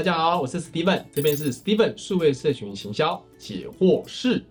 大家好，我是 Steven，这边是 Steven 数位社群行销解惑室。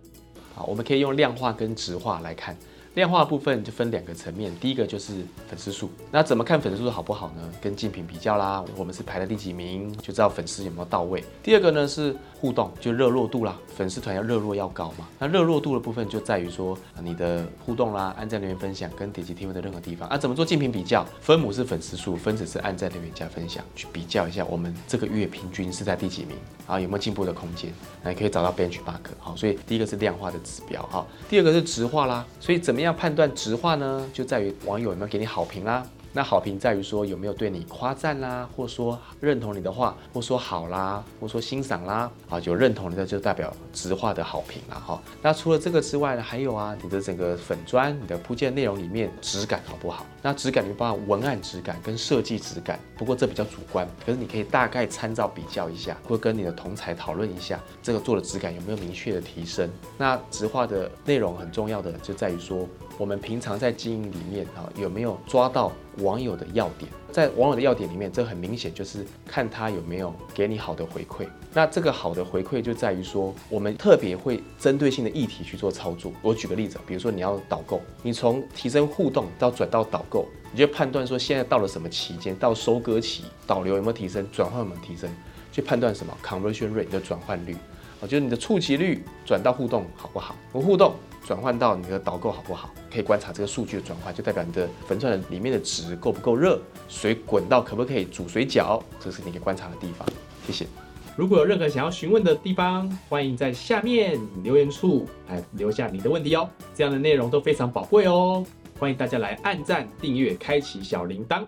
好，我们可以用量化跟直化来看。量化部分就分两个层面，第一个就是粉丝数。那怎么看粉丝数好不好呢？跟竞品比较啦，我们是排在第几名，就知道粉丝有没有到位。第二个呢是互动，就热络度啦，粉丝团要热络要高嘛。那热络度的部分就在于说你的互动啦、按赞、留言、分享跟点击提问的任何地方啊。怎么做竞品比较？分母是粉丝数，分子是按赞、留言加分享，去比较一下我们这个月平均是在第几名啊？有没有进步的空间？那可以找到 benchmark。好，所以第一个是量化的指标哈，第二个是直化啦。所以怎么样判断直话呢？就在于网友有没有给你好评啦。那好评在于说有没有对你夸赞啦，或说认同你的话，或说好啦，或说欣赏啦，啊，有认同的就代表直化的好评啦哈。那除了这个之外呢，还有啊，你的整个粉砖、你的铺件内容里面质感好不好？那质感你包含文案质感跟设计质感，不过这比较主观，可是你可以大概参照比较一下，或跟你的同才讨论一下，这个做的质感有没有明确的提升？那直化的内容很重要的就在于说。我们平常在经营里面啊，有没有抓到网友的要点？在网友的要点里面，这很明显就是看他有没有给你好的回馈。那这个好的回馈就在于说，我们特别会针对性的议题去做操作。我举个例子，比如说你要导购，你从提升互动到转到导购，你就判断说现在到了什么期间，到收割期，导流有没有提升，转换有没有提升，去判断什么 conversion rate 的转换率啊，就是你的触及率转到互动好不好？不互动。转换到你的导购好不好？可以观察这个数据的转换，就代表你的粉钻里面的值够不够热，水滚到可不可以煮水饺，这是你可以观察的地方。谢谢。如果有任何想要询问的地方，欢迎在下面留言处来留下你的问题哦。这样的内容都非常宝贵哦，欢迎大家来按赞、订阅、开启小铃铛。